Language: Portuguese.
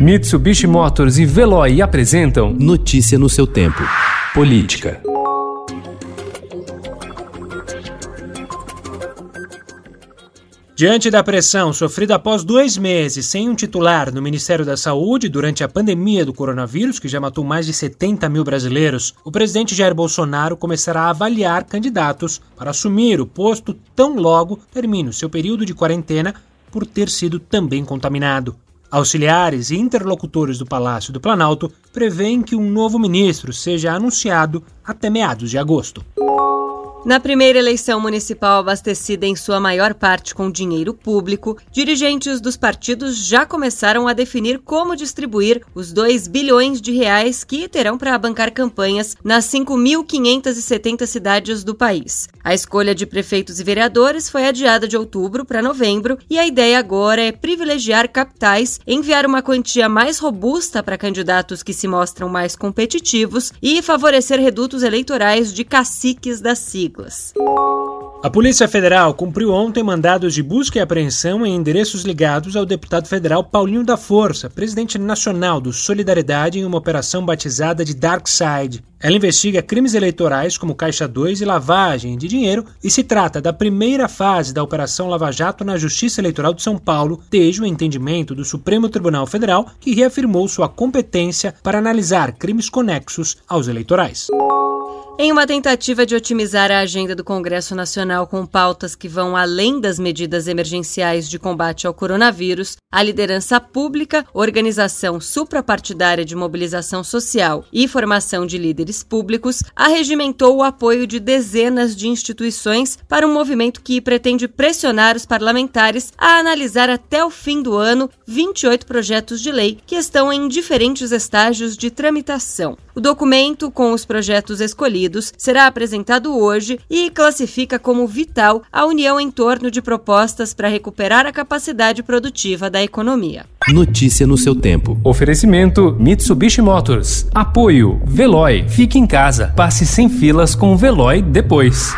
Mitsubishi Motors e Veloy apresentam Notícia no seu tempo. Política. Diante da pressão sofrida após dois meses sem um titular no Ministério da Saúde durante a pandemia do coronavírus, que já matou mais de 70 mil brasileiros, o presidente Jair Bolsonaro começará a avaliar candidatos para assumir o posto tão logo termine o seu período de quarentena por ter sido também contaminado. Auxiliares e interlocutores do Palácio do Planalto prevêem que um novo ministro seja anunciado até meados de agosto. Na primeira eleição municipal abastecida em sua maior parte com dinheiro público, dirigentes dos partidos já começaram a definir como distribuir os 2 bilhões de reais que terão para bancar campanhas nas 5.570 cidades do país. A escolha de prefeitos e vereadores foi adiada de outubro para novembro e a ideia agora é privilegiar capitais, enviar uma quantia mais robusta para candidatos que se mostram mais competitivos e favorecer redutos eleitorais de caciques da sigla siglas. A Polícia Federal cumpriu ontem mandados de busca e apreensão em endereços ligados ao deputado federal Paulinho da Força, presidente nacional do Solidariedade, em uma operação batizada de Dark Side. Ela investiga crimes eleitorais como Caixa 2 e lavagem de dinheiro e se trata da primeira fase da Operação Lava Jato na Justiça Eleitoral de São Paulo, desde o entendimento do Supremo Tribunal Federal, que reafirmou sua competência para analisar crimes conexos aos eleitorais. Em uma tentativa de otimizar a agenda do Congresso Nacional com pautas que vão além das medidas emergenciais de combate ao coronavírus, a liderança pública, organização suprapartidária de mobilização social e formação de líderes públicos arregimentou o apoio de dezenas de instituições para um movimento que pretende pressionar os parlamentares a analisar até o fim do ano 28 projetos de lei que estão em diferentes estágios de tramitação. O documento, com os projetos escolhidos, será apresentado hoje e classifica como vital a união em torno de propostas para recuperar a capacidade produtiva da economia. Notícia no seu tempo. Oferecimento Mitsubishi Motors. Apoio Veloy. Fique em casa. Passe sem filas com o Veloy depois.